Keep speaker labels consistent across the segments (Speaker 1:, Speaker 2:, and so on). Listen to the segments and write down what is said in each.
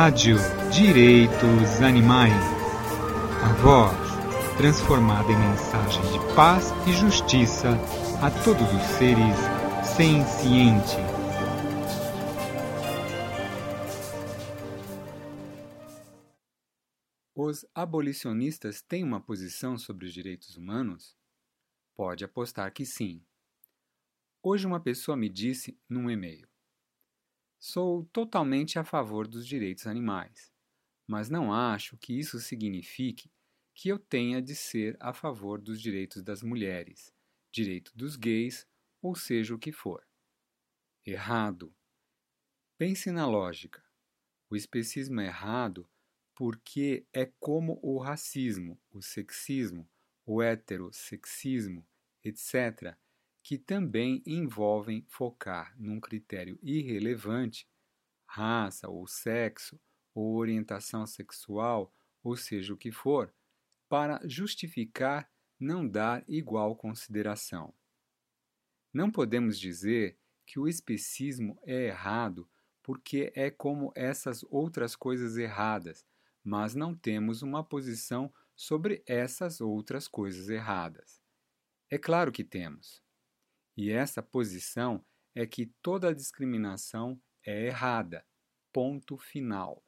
Speaker 1: Rádio Direitos Animais. A voz transformada em mensagem de paz e justiça a todos os seres sencientes. Os abolicionistas têm uma posição sobre os direitos humanos? Pode apostar que sim. Hoje uma pessoa me disse num e-mail: Sou totalmente a favor dos direitos animais, mas não acho que isso signifique que eu tenha de ser a favor dos direitos das mulheres, direito dos gays, ou seja o que for. Errado. Pense na lógica. O especismo é errado porque é como o racismo, o sexismo, o heterossexismo, etc., que também envolvem focar num critério irrelevante, raça ou sexo ou orientação sexual, ou seja o que for, para justificar não dar igual consideração. Não podemos dizer que o especismo é errado porque é como essas outras coisas erradas, mas não temos uma posição sobre essas outras coisas erradas. É claro que temos. E essa posição é que toda discriminação é errada. Ponto final.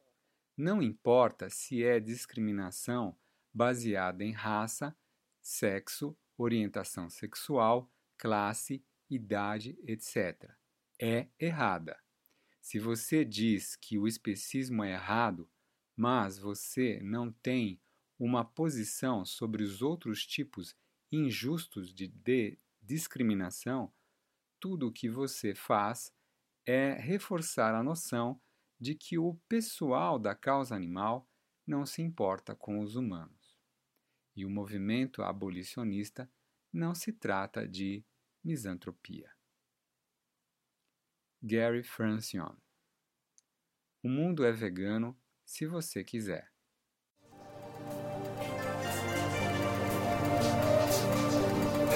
Speaker 1: Não importa se é discriminação baseada em raça, sexo, orientação sexual, classe, idade, etc. É errada. Se você diz que o especismo é errado, mas você não tem uma posição sobre os outros tipos injustos de, de discriminação, tudo o que você faz é reforçar a noção de que o pessoal da causa animal não se importa com os humanos. E o movimento abolicionista não se trata de misantropia. Gary Francione O mundo é vegano se você quiser.